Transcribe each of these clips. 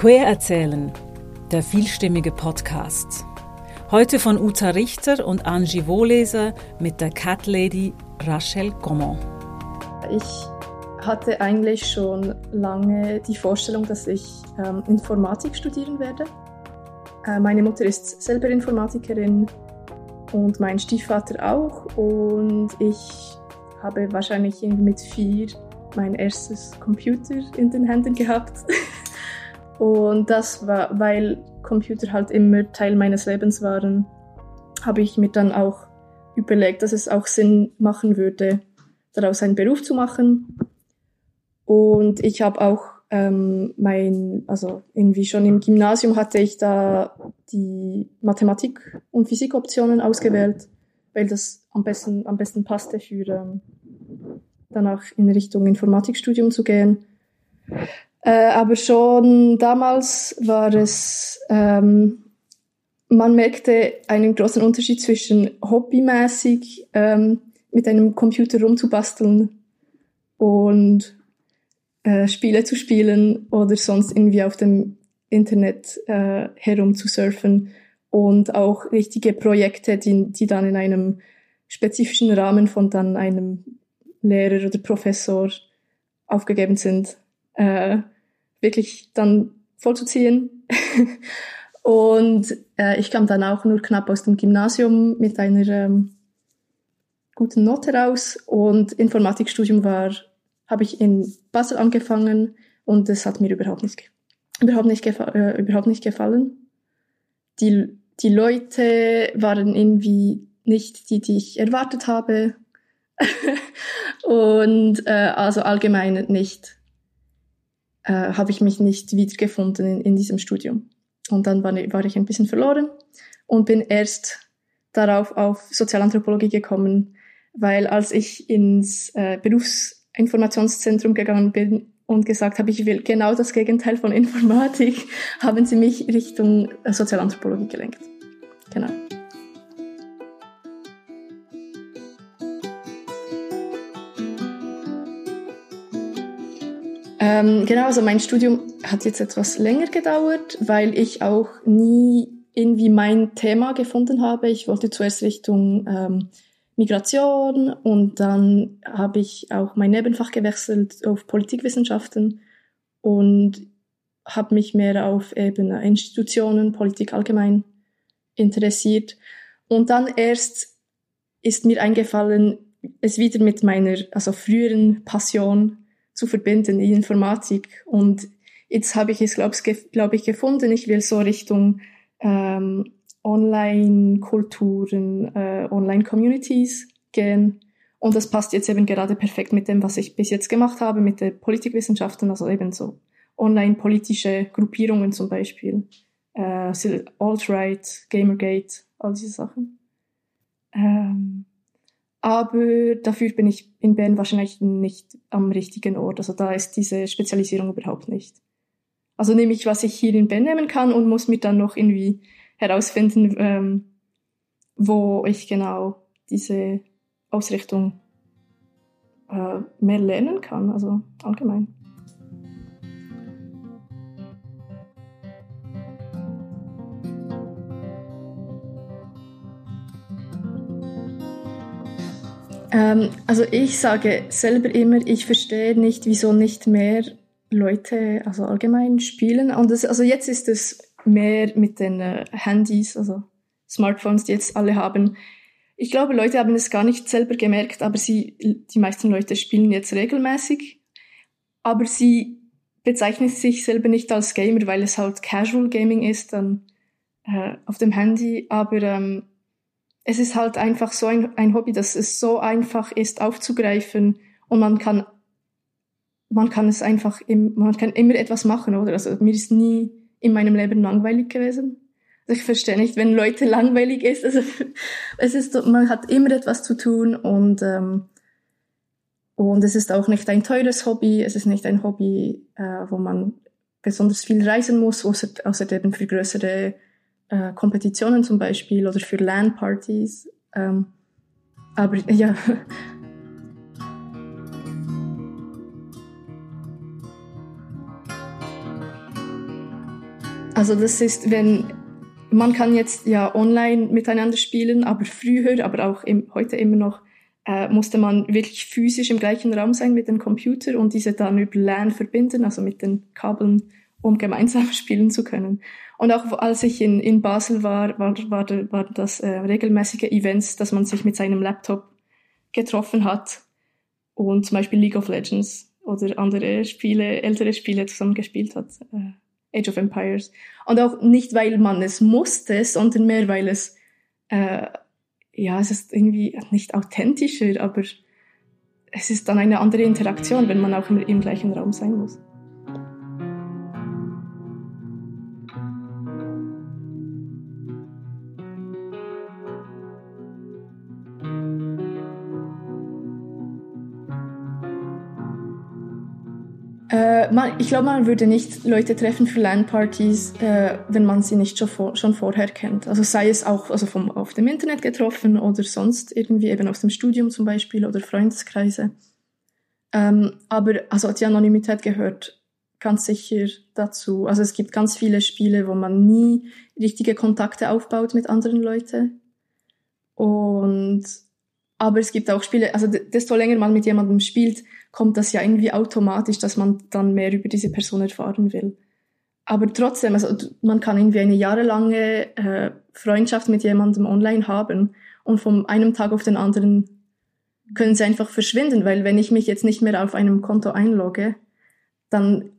Queer erzählen, der vielstimmige Podcast. Heute von Uta Richter und Angie Wohleser mit der Cat Lady Rachel Gaumont. Ich hatte eigentlich schon lange die Vorstellung, dass ich ähm, Informatik studieren werde. Äh, meine Mutter ist selber Informatikerin und mein Stiefvater auch. Und ich habe wahrscheinlich mit vier mein erstes Computer in den Händen gehabt. Und das war, weil Computer halt immer Teil meines Lebens waren, habe ich mir dann auch überlegt, dass es auch Sinn machen würde, daraus einen Beruf zu machen. Und ich habe auch ähm, mein, also irgendwie schon im Gymnasium hatte ich da die Mathematik- und Physikoptionen ausgewählt, weil das am besten, am besten passte für ähm, danach in Richtung Informatikstudium zu gehen. Äh, aber schon damals war es, ähm, man merkte einen großen Unterschied zwischen hobbymäßig ähm, mit einem Computer rumzubasteln und äh, Spiele zu spielen oder sonst irgendwie auf dem Internet äh, herumzusurfen und auch richtige Projekte, die, die dann in einem spezifischen Rahmen von dann einem Lehrer oder Professor aufgegeben sind. Äh, wirklich dann vollzuziehen. und äh, ich kam dann auch nur knapp aus dem Gymnasium mit einer ähm, guten Note raus und Informatikstudium war, habe ich in Basel angefangen und es hat mir überhaupt nicht, überhaupt nicht, äh, überhaupt nicht gefallen. Die, die Leute waren irgendwie nicht die, die ich erwartet habe. und äh, also allgemein nicht äh, habe ich mich nicht wiedergefunden in, in diesem Studium. Und dann war, war ich ein bisschen verloren und bin erst darauf auf Sozialanthropologie gekommen, weil als ich ins äh, Berufsinformationszentrum gegangen bin und gesagt habe, ich will genau das Gegenteil von Informatik, haben sie mich Richtung Sozialanthropologie gelenkt. Ähm, genau, also mein Studium hat jetzt etwas länger gedauert, weil ich auch nie irgendwie mein Thema gefunden habe. Ich wollte zuerst Richtung ähm, Migration und dann habe ich auch mein Nebenfach gewechselt auf Politikwissenschaften und habe mich mehr auf eben Institutionen, Politik allgemein interessiert. Und dann erst ist mir eingefallen, es wieder mit meiner also früheren Passion zu verbinden in Informatik. Und jetzt habe ich es, glaube glaub ich, gefunden. Ich will so Richtung ähm, Online-Kulturen, äh, Online-Communities gehen. Und das passt jetzt eben gerade perfekt mit dem, was ich bis jetzt gemacht habe, mit den Politikwissenschaften, also eben so online-politische Gruppierungen zum Beispiel, äh, Alt-Right, Gamergate, all diese Sachen. Ähm, aber dafür bin ich in Bern wahrscheinlich nicht am richtigen Ort. Also da ist diese Spezialisierung überhaupt nicht. Also nehme ich, was ich hier in Bern nehmen kann und muss mir dann noch irgendwie herausfinden, ähm, wo ich genau diese Ausrichtung äh, mehr lernen kann, also allgemein. Ähm, also ich sage selber immer, ich verstehe nicht, wieso nicht mehr Leute, also allgemein spielen. Und das, also jetzt ist es mehr mit den äh, Handys, also Smartphones, die jetzt alle haben. Ich glaube, Leute haben es gar nicht selber gemerkt, aber sie, die meisten Leute spielen jetzt regelmäßig. Aber sie bezeichnen sich selber nicht als Gamer, weil es halt Casual Gaming ist, dann äh, auf dem Handy. Aber ähm, es ist halt einfach so ein, ein Hobby, dass es so einfach ist aufzugreifen und man kann man kann es einfach im, man kann immer etwas machen, oder? Also mir ist nie in meinem Leben langweilig gewesen. Also ich verstehe nicht, wenn Leute langweilig ist. Also es ist, man hat immer etwas zu tun und ähm, und es ist auch nicht ein teures Hobby. Es ist nicht ein Hobby, äh, wo man besonders viel reisen muss, außer, außer eben für größere äh, Kompetitionen zum Beispiel oder für LAN-Partys. Ähm, aber ja. Also das ist, wenn man kann jetzt ja online miteinander spielen, aber früher, aber auch im, heute immer noch, äh, musste man wirklich physisch im gleichen Raum sein mit dem Computer und diese dann über LAN verbinden, also mit den Kabeln, um gemeinsam spielen zu können. Und auch als ich in, in Basel war, war, war, war das äh, regelmäßige Events, dass man sich mit seinem Laptop getroffen hat und zum Beispiel League of Legends oder andere Spiele, ältere Spiele zusammen gespielt hat. Äh, Age of Empires. Und auch nicht, weil man es musste, sondern mehr, weil es, äh, ja, es ist irgendwie nicht authentischer, aber es ist dann eine andere Interaktion, wenn man auch im, im gleichen Raum sein muss. Man, ich glaube, man würde nicht Leute treffen für LAN-Partys, äh, wenn man sie nicht schon, vor, schon vorher kennt. Also sei es auch also vom, auf dem Internet getroffen oder sonst irgendwie eben aus dem Studium zum Beispiel oder Freundeskreise. Ähm, aber also die Anonymität gehört ganz sicher dazu. Also es gibt ganz viele Spiele, wo man nie richtige Kontakte aufbaut mit anderen Leuten. Und aber es gibt auch Spiele, also desto länger man mit jemandem spielt, kommt das ja irgendwie automatisch, dass man dann mehr über diese Person erfahren will. Aber trotzdem, also man kann irgendwie eine jahrelange äh, Freundschaft mit jemandem online haben und von einem Tag auf den anderen können sie einfach verschwinden, weil wenn ich mich jetzt nicht mehr auf einem Konto einlogge, dann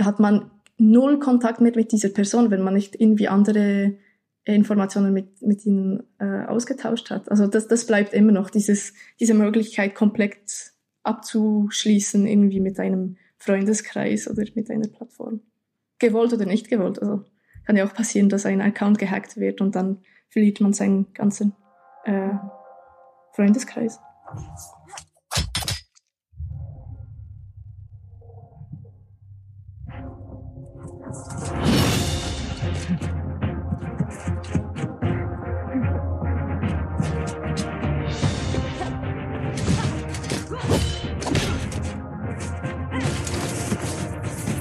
hat man null Kontakt mehr mit dieser Person, wenn man nicht irgendwie andere Informationen mit, mit ihnen äh, ausgetauscht hat. Also das, das bleibt immer noch, dieses, diese Möglichkeit komplett abzuschließen, irgendwie mit einem Freundeskreis oder mit einer Plattform. Gewollt oder nicht gewollt. Also kann ja auch passieren, dass ein Account gehackt wird und dann verliert man seinen ganzen äh, Freundeskreis.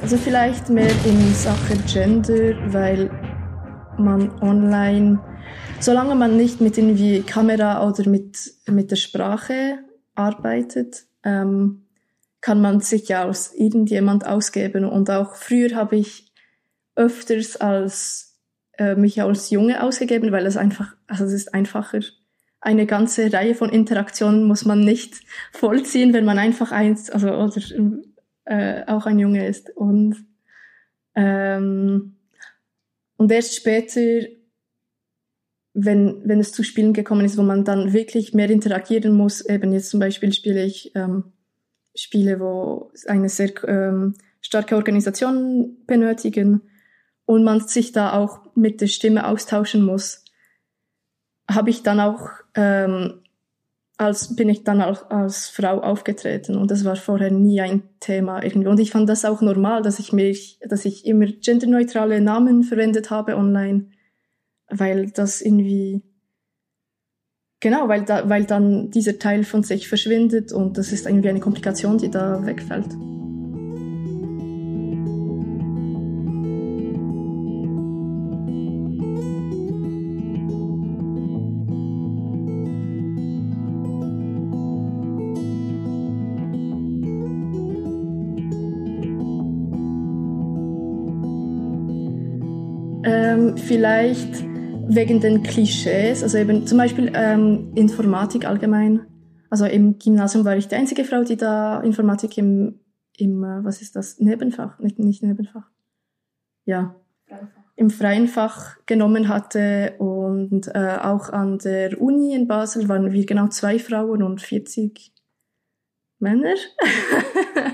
Also vielleicht mehr in Sache Gender, weil man online, solange man nicht mit irgendwie Kamera oder mit, mit der Sprache arbeitet, ähm, kann man sich ja als irgendjemand ausgeben. Und auch früher habe ich öfters als äh, mich als Junge ausgegeben, weil es einfach, also es ist einfacher. Eine ganze Reihe von Interaktionen muss man nicht vollziehen, wenn man einfach eins, also oder äh, auch ein Junge ist. Und, ähm, und erst später, wenn, wenn es zu Spielen gekommen ist, wo man dann wirklich mehr interagieren muss, eben jetzt zum Beispiel spiele ich ähm, Spiele, wo eine sehr ähm, starke Organisation benötigen und man sich da auch mit der Stimme austauschen muss, habe ich dann auch ähm, als bin ich dann auch als Frau aufgetreten und das war vorher nie ein Thema irgendwie. Und ich fand das auch normal, dass ich mich, dass ich immer genderneutrale Namen verwendet habe online, weil das irgendwie genau, weil da, weil dann dieser Teil von sich verschwindet und das ist irgendwie eine Komplikation, die da wegfällt. Vielleicht wegen den Klischees, also eben zum Beispiel ähm, Informatik allgemein. Also im Gymnasium war ich die einzige Frau, die da Informatik im, im äh, was ist das, Nebenfach, nicht, nicht Nebenfach, ja, Freifach. im freien Fach genommen hatte und äh, auch an der Uni in Basel waren wir genau zwei Frauen und 40 Männer.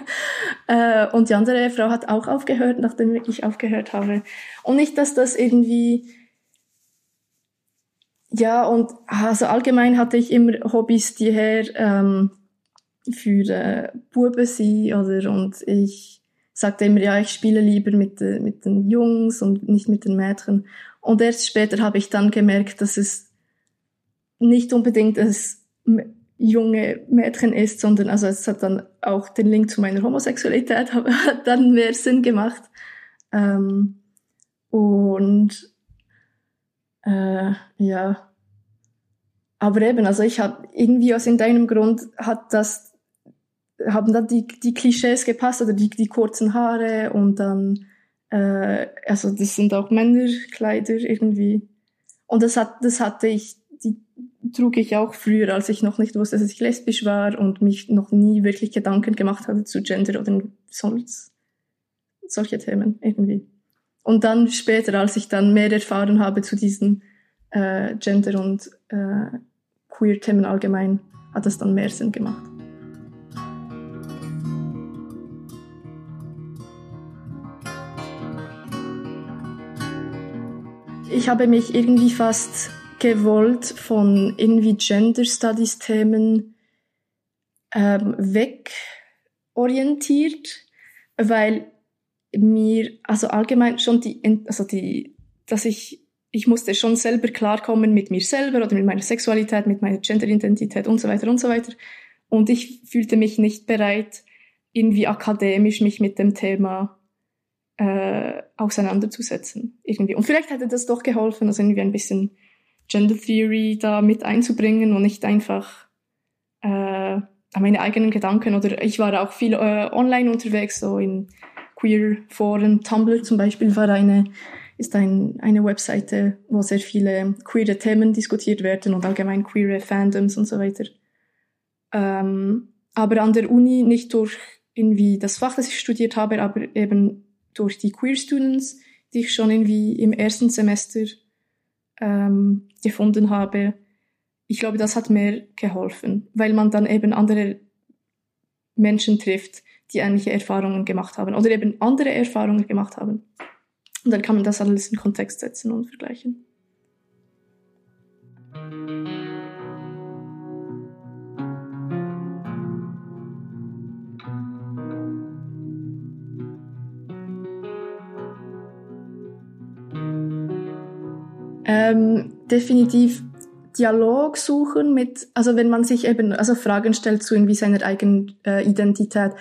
äh, und die andere Frau hat auch aufgehört, nachdem ich aufgehört habe. Und nicht, dass das irgendwie, ja, und also allgemein hatte ich immer Hobbys, die her ähm, für äh, Buben sind, oder, und ich sagte immer, ja, ich spiele lieber mit, äh, mit den Jungs und nicht mit den Mädchen. Und erst später habe ich dann gemerkt, dass es nicht unbedingt es junge Mädchen ist, sondern also es hat dann auch den Link zu meiner Homosexualität hat dann mehr Sinn gemacht. Ähm, Und äh, ja, aber eben, also ich habe irgendwie aus irgendeinem Grund hat das, haben dann die, die Klischees gepasst oder die, die kurzen Haare und dann, äh, also das sind auch Männerkleider irgendwie. Und das hat, das hatte ich, trug ich auch früher, als ich noch nicht wusste, dass ich lesbisch war und mich noch nie wirklich Gedanken gemacht hatte zu Gender oder sonst solche Themen irgendwie. Und dann später, als ich dann mehr erfahren habe zu diesen äh, Gender- und äh, Queer-Themen allgemein, hat das dann mehr Sinn gemacht. Ich habe mich irgendwie fast gewollt von irgendwie Gender Studies Themen ähm, wegorientiert, weil mir, also allgemein schon die, also die, dass ich, ich musste schon selber klarkommen mit mir selber oder mit meiner Sexualität, mit meiner Genderidentität und so weiter und so weiter. Und ich fühlte mich nicht bereit, irgendwie akademisch mich mit dem Thema äh, auseinanderzusetzen. Irgendwie. Und vielleicht hätte das doch geholfen, also irgendwie ein bisschen Gender Theory da mit einzubringen und nicht einfach äh, meine eigenen Gedanken oder ich war auch viel äh, online unterwegs, so in Queer-Foren. Tumblr zum Beispiel war eine, ist ein, eine Webseite, wo sehr viele queere Themen diskutiert werden und allgemein queere Fandoms und so weiter. Ähm, aber an der Uni nicht durch irgendwie das Fach, das ich studiert habe, aber eben durch die Queer Students, die ich schon irgendwie im ersten Semester ähm, gefunden habe. Ich glaube, das hat mir geholfen, weil man dann eben andere Menschen trifft, die ähnliche Erfahrungen gemacht haben oder eben andere Erfahrungen gemacht haben. Und dann kann man das alles in Kontext setzen und vergleichen. Ähm, definitiv Dialog suchen mit, also wenn man sich eben, also Fragen stellt zu irgendwie seiner eigenen äh, Identität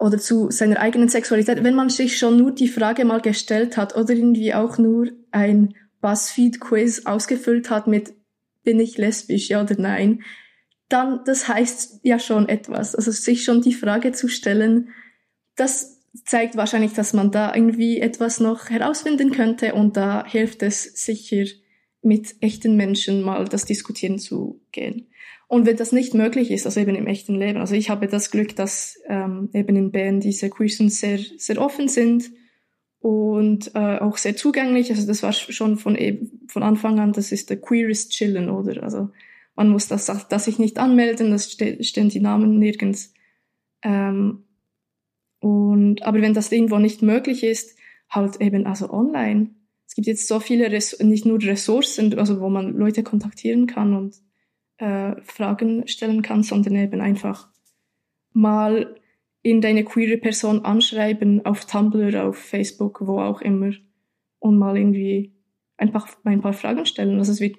oder zu seiner eigenen Sexualität, wenn man sich schon nur die Frage mal gestellt hat oder irgendwie auch nur ein Buzzfeed-Quiz ausgefüllt hat mit bin ich lesbisch, ja oder nein, dann das heißt ja schon etwas. Also sich schon die Frage zu stellen, das zeigt wahrscheinlich, dass man da irgendwie etwas noch herausfinden könnte und da hilft es sicher mit echten Menschen mal das diskutieren zu gehen. Und wenn das nicht möglich ist, also eben im echten Leben, also ich habe das Glück, dass ähm, eben in Bern diese Queers sehr, sehr offen sind und äh, auch sehr zugänglich. Also das war schon von, eben, von Anfang an, das ist der queerest Chillen, oder? Also man muss das, das sich nicht anmelden, das ste stehen die Namen nirgends. Ähm, und, aber wenn das irgendwo nicht möglich ist, halt eben also online. Es gibt jetzt so viele, Res nicht nur Ressourcen, also wo man Leute kontaktieren kann und äh, Fragen stellen kann, sondern eben einfach mal in deine queere Person anschreiben, auf Tumblr, auf Facebook, wo auch immer, und mal irgendwie einfach ein paar Fragen stellen. Also es wird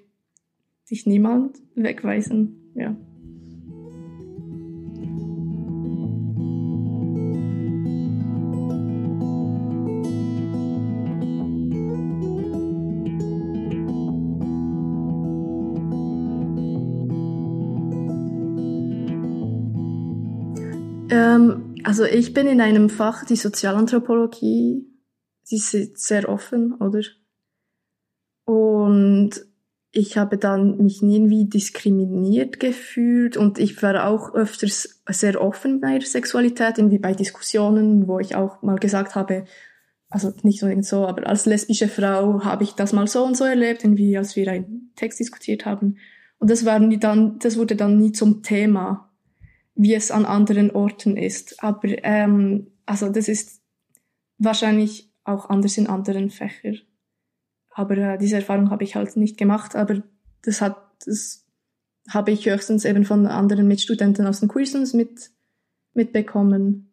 dich niemand wegweisen, ja. Ähm, also ich bin in einem Fach, die Sozialanthropologie, die ist sehr offen, oder? Und ich habe dann mich nie irgendwie diskriminiert gefühlt und ich war auch öfters sehr offen mit meiner Sexualität, irgendwie bei Diskussionen, wo ich auch mal gesagt habe, also nicht unbedingt so, aber als lesbische Frau habe ich das mal so und so erlebt, irgendwie als wir einen Text diskutiert haben. Und das war nie dann, das wurde dann nie zum Thema wie es an anderen Orten ist. Aber ähm, also das ist wahrscheinlich auch anders in anderen Fächern. Aber äh, diese Erfahrung habe ich halt nicht gemacht. Aber das hat das habe ich höchstens eben von anderen Mitstudenten aus den Queersons mit mitbekommen.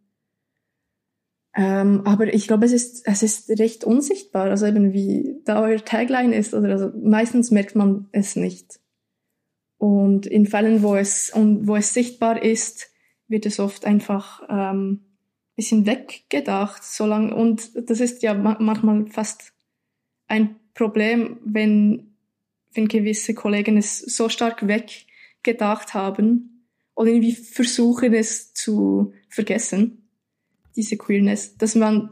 Ähm, aber ich glaube, es ist es ist recht unsichtbar, also eben wie da euer Tagline ist oder also meistens merkt man es nicht. Und in Fällen, wo es, wo es sichtbar ist, wird es oft einfach ähm, bisschen weggedacht, solange, und das ist ja manchmal fast ein Problem, wenn, wenn gewisse Kollegen es so stark weggedacht haben oder irgendwie versuchen es zu vergessen, diese Queerness, dass man,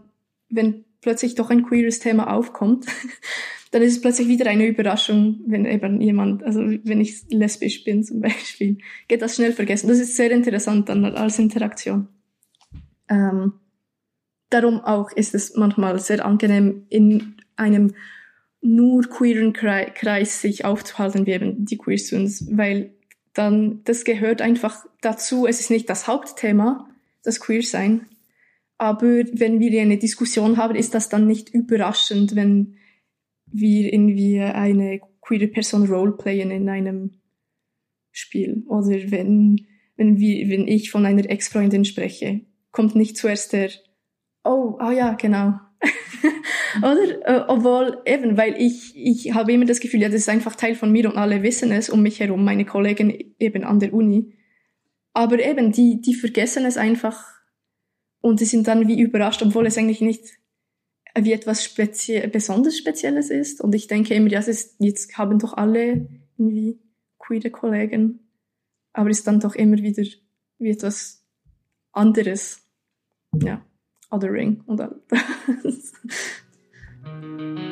wenn plötzlich doch ein queeres Thema aufkommt, dann ist es plötzlich wieder eine Überraschung, wenn eben jemand, also wenn ich lesbisch bin zum Beispiel, geht das schnell vergessen. Das ist sehr interessant dann als Interaktion. Ähm, darum auch ist es manchmal sehr angenehm, in einem nur queeren Kreis sich aufzuhalten, wie eben die Queer Students, weil dann, das gehört einfach dazu. Es ist nicht das Hauptthema, das Queer-Sein. Aber wenn wir eine Diskussion haben, ist das dann nicht überraschend, wenn wir irgendwie eine queere Person roleplayen in einem Spiel. Oder wenn, wenn, wir, wenn ich von einer Ex-Freundin spreche, kommt nicht zuerst der, oh, ah ja, genau. Oder? Äh, obwohl, eben, weil ich, ich habe immer das Gefühl, ja, das ist einfach Teil von mir und alle wissen es um mich herum, meine Kollegen eben an der Uni. Aber eben, die, die vergessen es einfach und die sind dann wie überrascht, obwohl es eigentlich nicht wie etwas spezie besonders Spezielles ist. Und ich denke immer, ja, ist, jetzt haben doch alle irgendwie queere Kollegen, aber es ist dann doch immer wieder wie etwas anderes. Ja, othering und all das.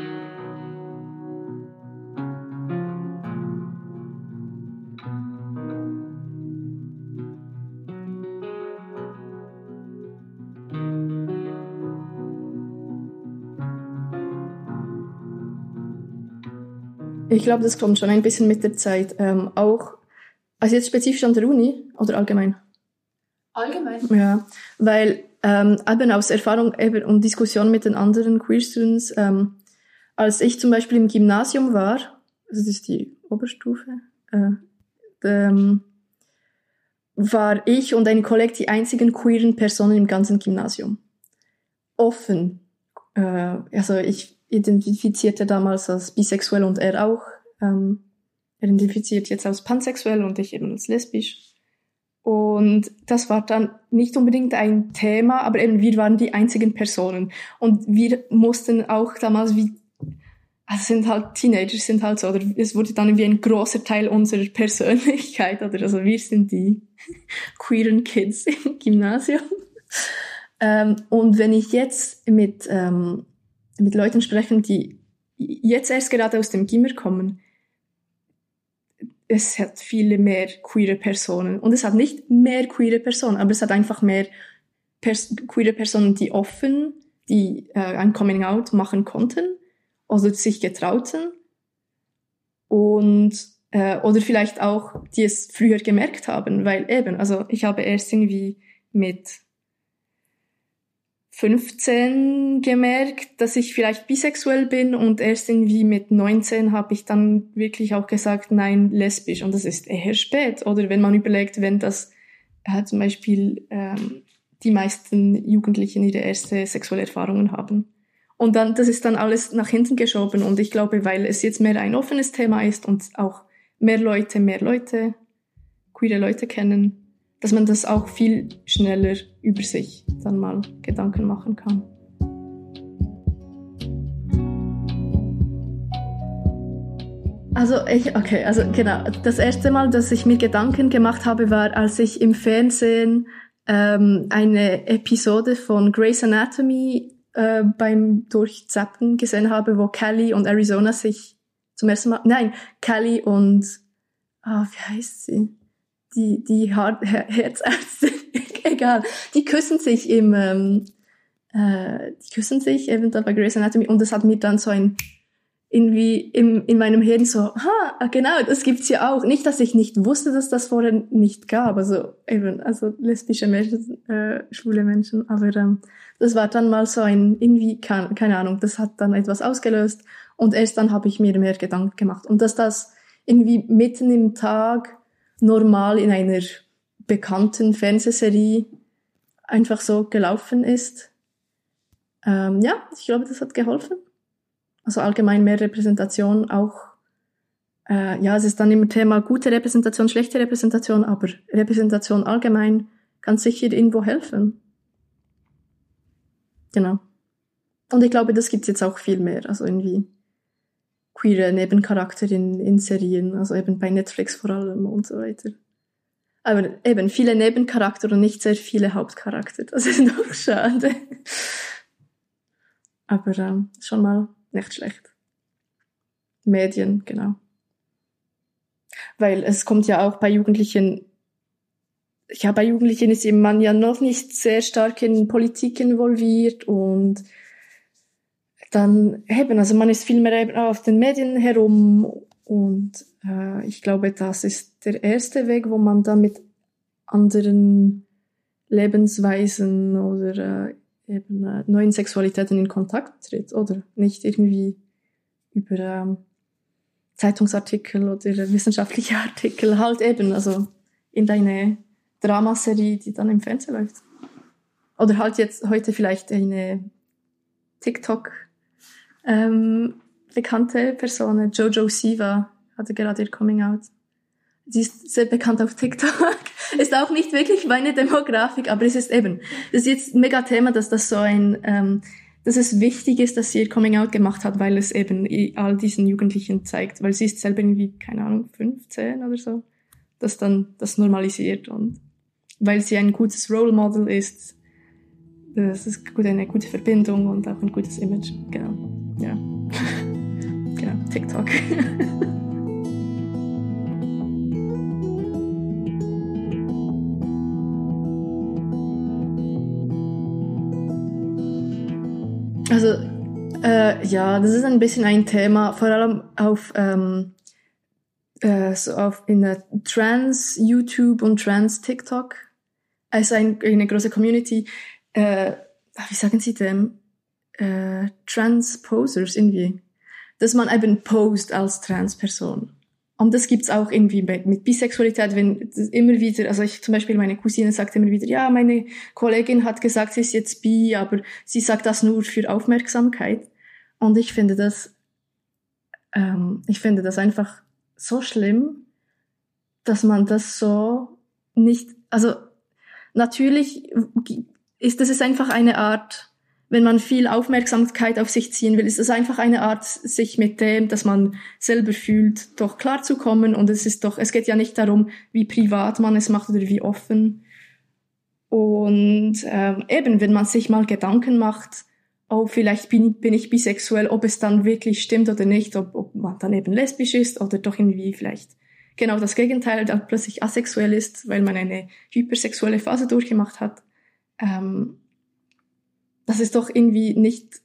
Ich glaube, das kommt schon ein bisschen mit der Zeit. Ähm, auch, also jetzt spezifisch an der Uni oder allgemein? Allgemein? Ja, weil ähm, eben aus Erfahrung eben und Diskussion mit den anderen Queer Students, ähm, als ich zum Beispiel im Gymnasium war, also das ist die Oberstufe, äh, ähm, war ich und eine Kollegin die einzigen queeren Personen im ganzen Gymnasium. Offen. Äh, also ich identifizierte damals als bisexuell und er auch. Ähm, er identifiziert jetzt als pansexuell und ich eben als lesbisch. Und das war dann nicht unbedingt ein Thema, aber eben wir waren die einzigen Personen. Und wir mussten auch damals wie, also sind halt Teenager sind halt so, oder es wurde dann wie ein großer Teil unserer Persönlichkeit, oder also wir sind die queeren Kids im Gymnasium. Ähm, und wenn ich jetzt mit ähm, mit Leuten sprechen, die jetzt erst gerade aus dem Gimmer kommen, es hat viele mehr queere Personen. Und es hat nicht mehr queere Personen, aber es hat einfach mehr Pers queere Personen, die offen, die äh, ein Coming Out machen konnten oder sich getrauten. Und, äh, oder vielleicht auch, die es früher gemerkt haben, weil eben, also ich habe erst irgendwie mit 15 gemerkt, dass ich vielleicht bisexuell bin und erst irgendwie mit 19 habe ich dann wirklich auch gesagt, nein, lesbisch. Und das ist eher spät. Oder wenn man überlegt, wenn das äh, zum Beispiel ähm, die meisten Jugendlichen ihre erste sexuelle Erfahrungen haben. Und dann, das ist dann alles nach hinten geschoben. Und ich glaube, weil es jetzt mehr ein offenes Thema ist und auch mehr Leute, mehr Leute, queere Leute kennen, dass man das auch viel schneller über sich dann mal Gedanken machen kann. Also ich, okay, also genau. Das erste Mal, dass ich mir Gedanken gemacht habe, war, als ich im Fernsehen ähm, eine Episode von Grey's Anatomy äh, beim Durchzappen gesehen habe, wo Kelly und Arizona sich zum ersten Mal, nein, Kelly und, ah, oh, wie heißt sie? Die, die Herzärzte, egal, die küssen sich im, ähm, äh, die küssen sich eben da bei Grey's Anatomy und das hat mir dann so ein, irgendwie im, in meinem Hirn so, ha, genau, das gibt's ja auch. Nicht, dass ich nicht wusste, dass das vorher nicht gab, also eben, also lesbische Menschen, äh, schwule Menschen, aber ähm, das war dann mal so ein, irgendwie, keine, keine Ahnung, das hat dann etwas ausgelöst und erst dann habe ich mir mehr Gedanken gemacht. Und dass das irgendwie mitten im Tag normal in einer bekannten Fernsehserie einfach so gelaufen ist. Ähm, ja, ich glaube, das hat geholfen. Also allgemein mehr Repräsentation auch. Äh, ja, es ist dann immer Thema gute Repräsentation, schlechte Repräsentation, aber Repräsentation allgemein kann sicher irgendwo helfen. Genau. Und ich glaube, das gibt's jetzt auch viel mehr. Also irgendwie queere Nebencharakter in, in Serien, also eben bei Netflix vor allem und so weiter. Aber eben viele Nebencharakter und nicht sehr viele Hauptcharakter. Das ist doch schade. Aber ähm, schon mal nicht schlecht. Medien, genau. Weil es kommt ja auch bei Jugendlichen, ja, bei Jugendlichen ist man ja noch nicht sehr stark in Politik involviert und dann eben, also man ist viel mehr eben auf den Medien herum und äh, ich glaube, das ist der erste Weg, wo man dann mit anderen Lebensweisen oder äh, eben äh, neuen Sexualitäten in Kontakt tritt, oder? Nicht irgendwie über ähm, Zeitungsartikel oder wissenschaftliche Artikel, halt eben, also in deine Dramaserie, die dann im Fernsehen läuft. Oder halt jetzt heute vielleicht eine TikTok ähm, bekannte Person, Jojo Siva, hatte gerade ihr Coming Out. Sie ist sehr bekannt auf TikTok. ist auch nicht wirklich meine Demografik, aber es ist eben, das ist jetzt ein mega Thema, dass das so ein, ähm, dass es wichtig ist, dass sie ihr Coming Out gemacht hat, weil es eben all diesen Jugendlichen zeigt, weil sie ist selber irgendwie, keine Ahnung, 15 oder so, dass dann das normalisiert und weil sie ein gutes Role Model ist, das ist eine gute Verbindung und auch ein gutes Image, genau, ja. genau, TikTok. Also äh, ja, das ist ein bisschen ein Thema, vor allem auf ähm, äh, so auf in der Trans YouTube und Trans TikTok. Also ein, eine große Community. Äh, wie sagen Sie dem? Äh, Transposers irgendwie, dass man eben post als Transperson. Und das gibt's auch irgendwie mit, mit Bisexualität, wenn immer wieder, also ich zum Beispiel meine Cousine sagt immer wieder, ja, meine Kollegin hat gesagt, sie ist jetzt bi, aber sie sagt das nur für Aufmerksamkeit. Und ich finde das, ähm, ich finde das einfach so schlimm, dass man das so nicht, also natürlich ist das ist einfach eine Art wenn man viel Aufmerksamkeit auf sich ziehen will, ist es einfach eine Art, sich mit dem, dass man selber fühlt, doch klarzukommen. Und es ist doch, es geht ja nicht darum, wie privat man es macht oder wie offen. Und ähm, eben, wenn man sich mal Gedanken macht, oh, vielleicht bin, bin ich bisexuell, ob es dann wirklich stimmt oder nicht, ob, ob man dann eben lesbisch ist oder doch irgendwie vielleicht genau das Gegenteil, dann plötzlich asexuell ist, weil man eine hypersexuelle Phase durchgemacht hat. Ähm, das ist doch irgendwie nicht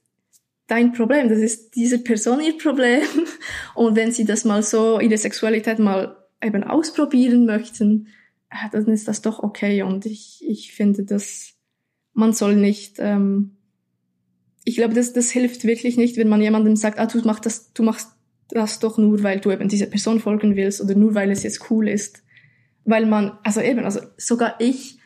dein Problem, das ist diese Person ihr Problem. Und wenn sie das mal so, ihre Sexualität mal eben ausprobieren möchten, äh, dann ist das doch okay. Und ich, ich finde, dass man soll nicht, ähm, ich glaube, das, das hilft wirklich nicht, wenn man jemandem sagt, ah, du machst das, du machst das doch nur, weil du eben dieser Person folgen willst oder nur, weil es jetzt cool ist. Weil man, also eben, also sogar ich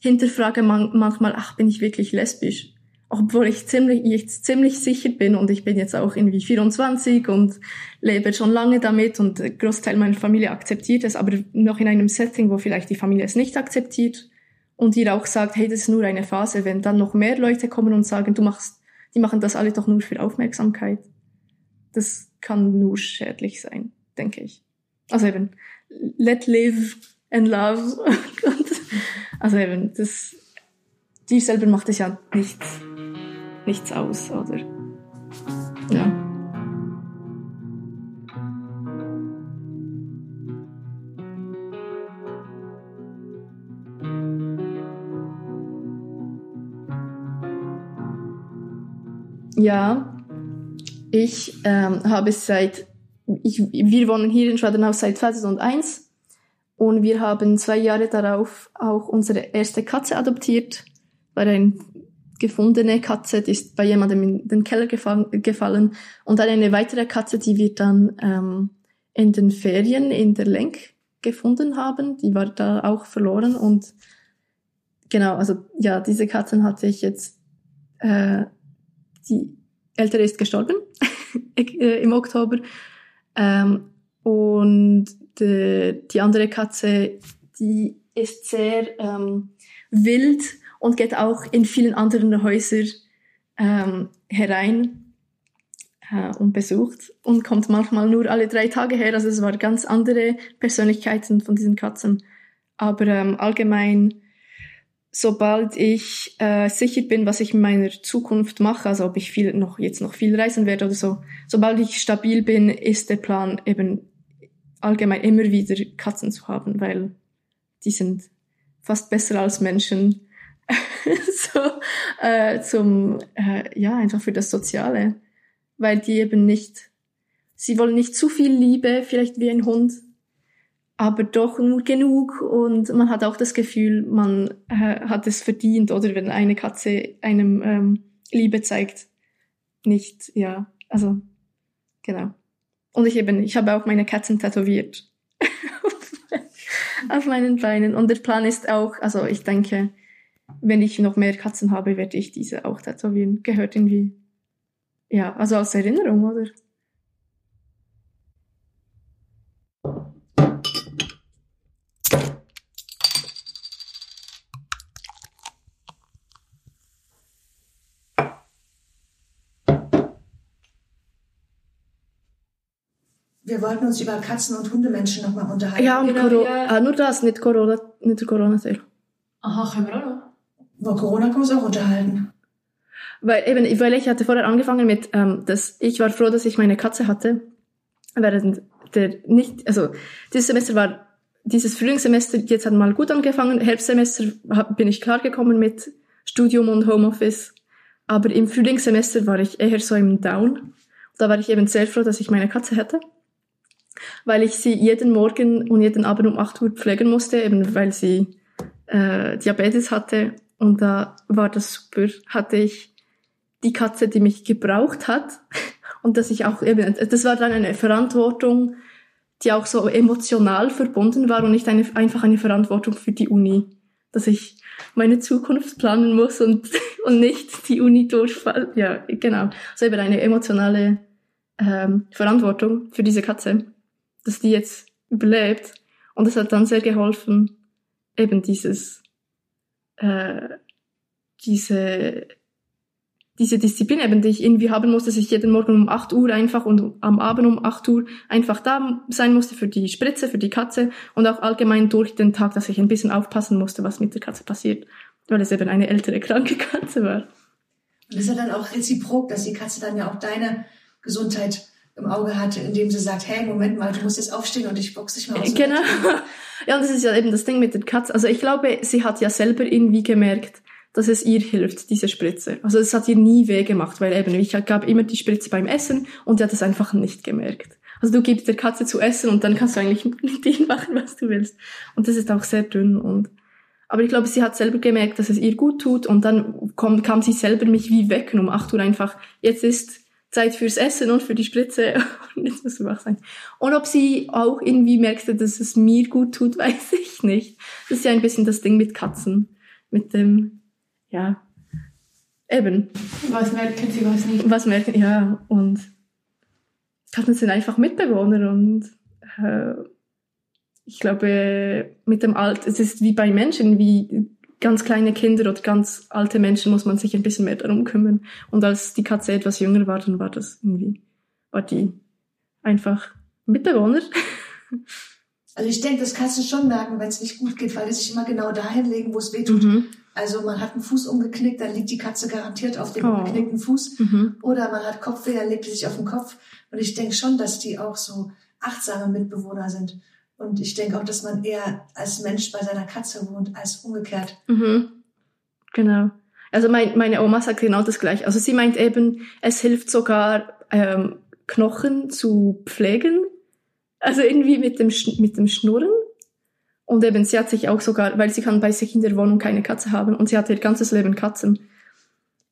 hinterfrage man, manchmal, ach, bin ich wirklich lesbisch? Obwohl ich ziemlich, ich ziemlich sicher bin und ich bin jetzt auch irgendwie 24 und lebe schon lange damit und ein Großteil meiner Familie akzeptiert es, aber noch in einem Setting, wo vielleicht die Familie es nicht akzeptiert und ihr auch sagt, hey, das ist nur eine Phase, wenn dann noch mehr Leute kommen und sagen, du machst, die machen das alle doch nur für Aufmerksamkeit. Das kann nur schädlich sein, denke ich. Also eben, let live and love. also eben, das, dir selber macht es ja nichts nichts aus, oder? Ja. Ja, ich ähm, habe seit, ich, wir wohnen hier in Schwadenhaus seit 2001 und wir haben zwei Jahre darauf auch unsere erste Katze adoptiert. War ein gefundene Katze, die ist bei jemandem in den Keller gefallen. Und dann eine weitere Katze, die wir dann ähm, in den Ferien in der Lenk gefunden haben. Die war da auch verloren. Und genau, also ja, diese Katzen hatte ich jetzt. Äh, die ältere ist gestorben äh, im Oktober. Ähm, und die, die andere Katze, die ist sehr ähm, wild und geht auch in vielen anderen Häuser ähm, herein. äh, und besucht und kommt manchmal nur alle drei Tage her. Also es waren ganz andere Persönlichkeiten von diesen Katzen. Aber ähm, allgemein, sobald ich äh, sicher bin, was ich in meiner Zukunft mache, also ob ich viel noch jetzt noch viel reisen werde oder so, sobald ich stabil bin, ist der Plan eben allgemein immer wieder Katzen zu haben, weil die sind fast besser als Menschen. so äh, zum äh, ja einfach für das Soziale, weil die eben nicht, sie wollen nicht zu viel Liebe, vielleicht wie ein Hund, aber doch nur genug. Und man hat auch das Gefühl, man äh, hat es verdient oder? Wenn eine Katze einem ähm, Liebe zeigt, nicht ja also genau. Und ich eben ich habe auch meine Katzen tätowiert. Auf meinen Beinen. Und der Plan ist auch also ich denke wenn ich noch mehr Katzen habe, werde ich diese auch tätowieren. Gehört irgendwie, ja, also als Erinnerung, oder? Wir wollten uns über Katzen- und Hundemenschen nochmal unterhalten. Ja, und genau, Corona, ja. ah, nur das, nicht Corona, nicht der Corona-Teil. Aha, können wir auch noch. Über Corona können wir uns auch unterhalten. Weil eben, weil ich hatte vorher angefangen mit, ähm, dass ich war froh, dass ich meine Katze hatte, während der nicht, also dieses Semester war dieses Frühlingssemester jetzt hat mal gut angefangen, Herbstsemester bin ich klargekommen mit Studium und Homeoffice, aber im Frühlingssemester war ich eher so im Down. Da war ich eben sehr froh, dass ich meine Katze hatte, weil ich sie jeden Morgen und jeden Abend um 8 Uhr pflegen musste, eben weil sie äh, Diabetes hatte und da war das super, hatte ich die Katze, die mich gebraucht hat und dass ich auch eben, das war dann eine Verantwortung, die auch so emotional verbunden war und nicht eine, einfach eine Verantwortung für die Uni, dass ich meine Zukunft planen muss und, und nicht die Uni durchfallen. Ja, genau. So eben eine emotionale ähm, Verantwortung für diese Katze, dass die jetzt überlebt. Und es hat dann sehr geholfen, eben dieses, äh, diese diese Disziplin eben, die ich irgendwie haben musste, dass ich jeden Morgen um 8 Uhr einfach und am Abend um 8 Uhr einfach da sein musste für die Spritze, für die Katze und auch allgemein durch den Tag, dass ich ein bisschen aufpassen musste, was mit der Katze passiert, weil es eben eine ältere, kranke Katze war. Und das ist ja dann auch reziprok, dass die Katze dann ja auch deine Gesundheit im Auge hatte, indem sie sagt, hey, Moment mal, du musst jetzt aufstehen und ich box dich mal aus. Genau. Ja, und das ist ja eben das Ding mit der Katze. Also ich glaube, sie hat ja selber irgendwie gemerkt, dass es ihr hilft, diese Spritze. Also es hat ihr nie weh gemacht, weil eben, ich gab immer die Spritze beim Essen und sie hat es einfach nicht gemerkt. Also du gibst der Katze zu essen und dann kannst du eigentlich mit ihr machen, was du willst. Und das ist auch sehr dünn und aber ich glaube, sie hat selber gemerkt, dass es ihr gut tut und dann kam, kam sie selber mich wie wecken um 8 Uhr einfach, jetzt ist Zeit fürs Essen und für die Spritze und jetzt muss wach sein. Und ob sie auch irgendwie merkte, dass es mir gut tut, weiß ich nicht. Das ist ja ein bisschen das Ding mit Katzen. Mit dem, ja, eben. Was merken sie, was nicht? Was merken, ja, und Katzen sind einfach Mitbewohner und äh, ich glaube, mit dem Alt, es ist wie bei Menschen, wie ganz kleine Kinder oder ganz alte Menschen muss man sich ein bisschen mehr darum kümmern. Und als die Katze etwas jünger war, dann war das irgendwie, war die einfach Mitbewohner. Also ich denke, das Katzen schon merken, wenn es nicht gut geht, weil die sich immer genau dahin legen, wo es weh tut. Mhm. Also man hat einen Fuß umgeknickt, dann liegt die Katze garantiert auf dem oh. umgeknickten Fuß. Mhm. Oder man hat Kopfweh, dann legt sie sich auf den Kopf. Und ich denke schon, dass die auch so achtsame Mitbewohner sind. Und ich denke auch, dass man eher als Mensch bei seiner Katze wohnt, als umgekehrt. Mhm. Genau. Also mein, meine Oma sagt genau das gleiche. Also sie meint eben, es hilft sogar, ähm, Knochen zu pflegen. Also irgendwie mit dem, mit dem Schnurren. Und eben, sie hat sich auch sogar, weil sie kann bei sich in der Wohnung keine Katze haben und sie hat ihr ganzes Leben Katzen,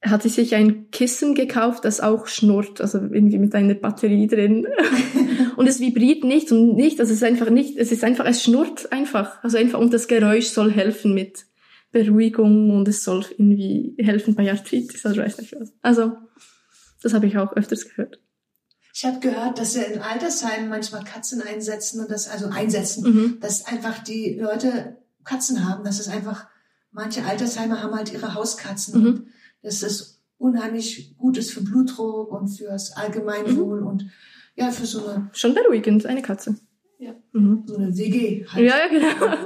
hat sie sich ein Kissen gekauft, das auch schnurrt, also irgendwie mit einer Batterie drin. und es vibriert nicht und nicht, also es ist einfach nicht, es ist einfach, es schnurrt einfach. Also einfach, und das Geräusch soll helfen mit Beruhigung und es soll irgendwie helfen bei Arthritis, also weiß nicht was. Also, das habe ich auch öfters gehört. Ich habe gehört, dass sie in Altersheimen manchmal Katzen einsetzen und das also einsetzen, mhm. dass einfach die Leute Katzen haben. Das ist einfach, manche Altersheime haben halt ihre Hauskatzen. Mhm. Das ist unheimlich gut ist für Blutdruck und fürs Allgemeinwohl mhm. und ja, für so eine. Schon beruhigend, eine Katze. Ja. Mhm. So eine WG halt. Ja, ja, genau.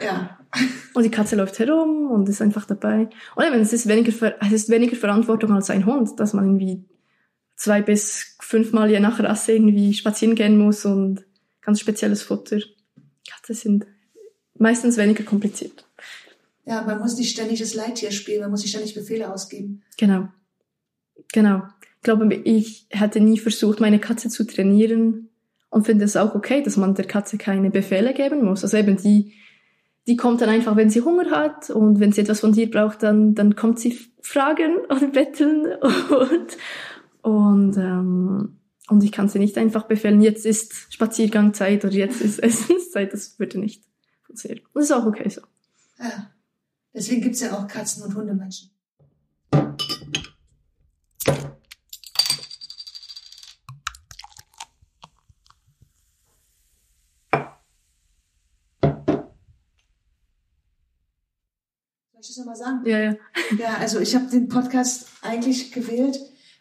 Ja. Und die Katze läuft herum und ist einfach dabei. Und es ist weniger, es ist weniger Verantwortung als ein Hund, dass man irgendwie zwei bis fünfmal je nach Rasse irgendwie spazieren gehen muss und ganz spezielles Futter. Katzen sind meistens weniger kompliziert. Ja, man muss nicht ständig das Leittier spielen, man muss nicht ständig Befehle ausgeben. Genau. Genau. Ich glaube, ich hätte nie versucht, meine Katze zu trainieren und finde es auch okay, dass man der Katze keine Befehle geben muss. Also eben die, die kommt dann einfach, wenn sie Hunger hat und wenn sie etwas von dir braucht, dann, dann kommt sie fragen oder betteln und, und, ähm, und ich kann sie nicht einfach befehlen, jetzt ist Spaziergangzeit oder jetzt ist Essenszeit. Das würde nicht funktionieren. Und das ist auch okay so. Ja. Deswegen gibt's ja auch Katzen- und Hundemenschen. Ich das nochmal sagen? Ja, ja. Ja, also ich habe den Podcast eigentlich gewählt,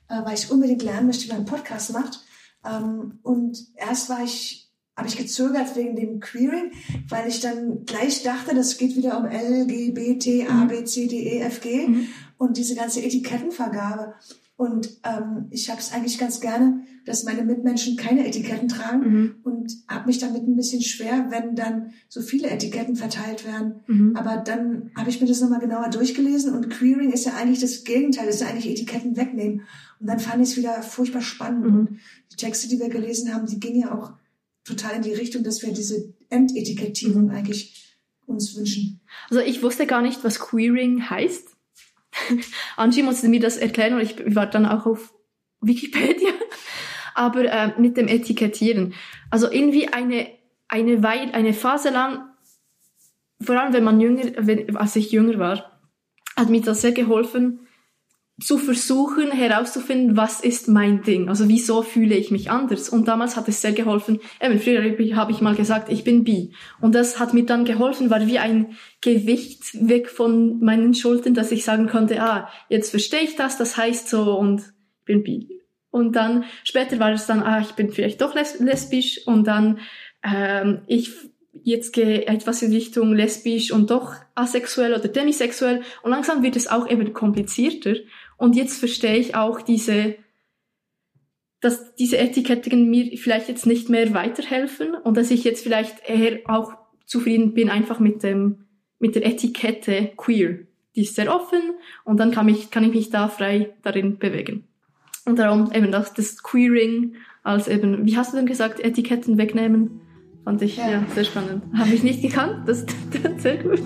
äh, weil ich unbedingt lernen möchte, wie man einen Podcast macht. Ähm, und erst war ich, habe ich gezögert wegen dem Queering, weil ich dann gleich dachte, das geht wieder um L, G, B, T, A, B, C, D, E, F, G mhm. und diese ganze Etikettenvergabe. Und ähm, ich habe es eigentlich ganz gerne, dass meine Mitmenschen keine Etiketten tragen mhm. und habe mich damit ein bisschen schwer, wenn dann so viele Etiketten verteilt werden. Mhm. Aber dann habe ich mir das nochmal genauer durchgelesen und Queering ist ja eigentlich das Gegenteil, ist ja eigentlich Etiketten wegnehmen. Und dann fand ich es wieder furchtbar spannend. Mhm. Und die Texte, die wir gelesen haben, die gingen ja auch total in die Richtung, dass wir diese Endetikettierung mhm. eigentlich uns wünschen. Also ich wusste gar nicht, was Queering heißt. Angie musste mir das erklären und ich war dann auch auf Wikipedia. Aber äh, mit dem Etikettieren. Also irgendwie eine, eine Weile, eine Phase lang, vor allem wenn man jünger, wenn, als ich jünger war, hat mir das sehr geholfen, zu versuchen herauszufinden, was ist mein Ding, also wieso fühle ich mich anders. Und damals hat es sehr geholfen, eben früher habe ich mal gesagt, ich bin bi. Und das hat mir dann geholfen, war wie ein Gewicht weg von meinen Schultern, dass ich sagen konnte, ah, jetzt verstehe ich das, das heißt so und ich bin bi. Und dann später war es dann, ah, ich bin vielleicht doch lesbisch und dann ähm, ich jetzt gehe etwas in Richtung lesbisch und doch asexuell oder demisexuell und langsam wird es auch eben komplizierter und jetzt verstehe ich auch diese, dass diese Etiketten mir vielleicht jetzt nicht mehr weiterhelfen und dass ich jetzt vielleicht eher auch zufrieden bin einfach mit dem, mit der Etikette queer. Die ist sehr offen und dann kann ich, kann ich mich da frei darin bewegen. Und darum eben das, das Queering als eben, wie hast du denn gesagt, Etiketten wegnehmen? Fand ich ja, ja sehr spannend. Habe ich nicht gekannt, das ist sehr gut.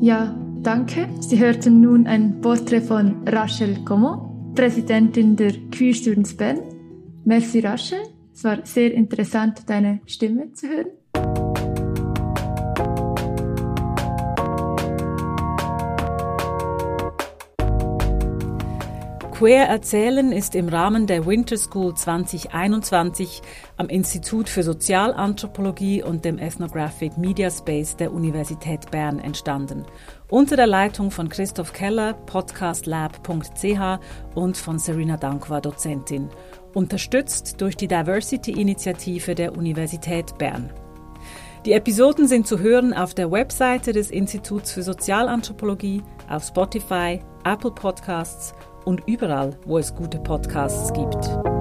Ja, danke. Sie hörten nun ein Porträt von Rachel Como, Präsidentin der Queer Students Bern. Merci Rachel, es war sehr interessant, deine Stimme zu hören. Queer Erzählen ist im Rahmen der Winter School 2021 am Institut für Sozialanthropologie und dem Ethnographic Media Space der Universität Bern entstanden. Unter der Leitung von Christoph Keller, podcastlab.ch und von Serena Dankwa, Dozentin. Unterstützt durch die Diversity-Initiative der Universität Bern. Die Episoden sind zu hören auf der Webseite des Instituts für Sozialanthropologie, auf Spotify, Apple Podcasts und überall, wo es gute Podcasts gibt.